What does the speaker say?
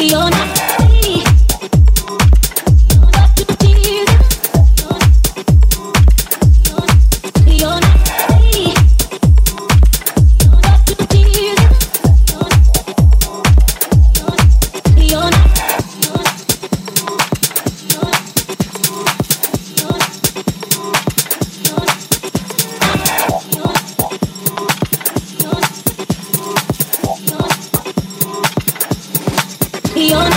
Fiona. y yo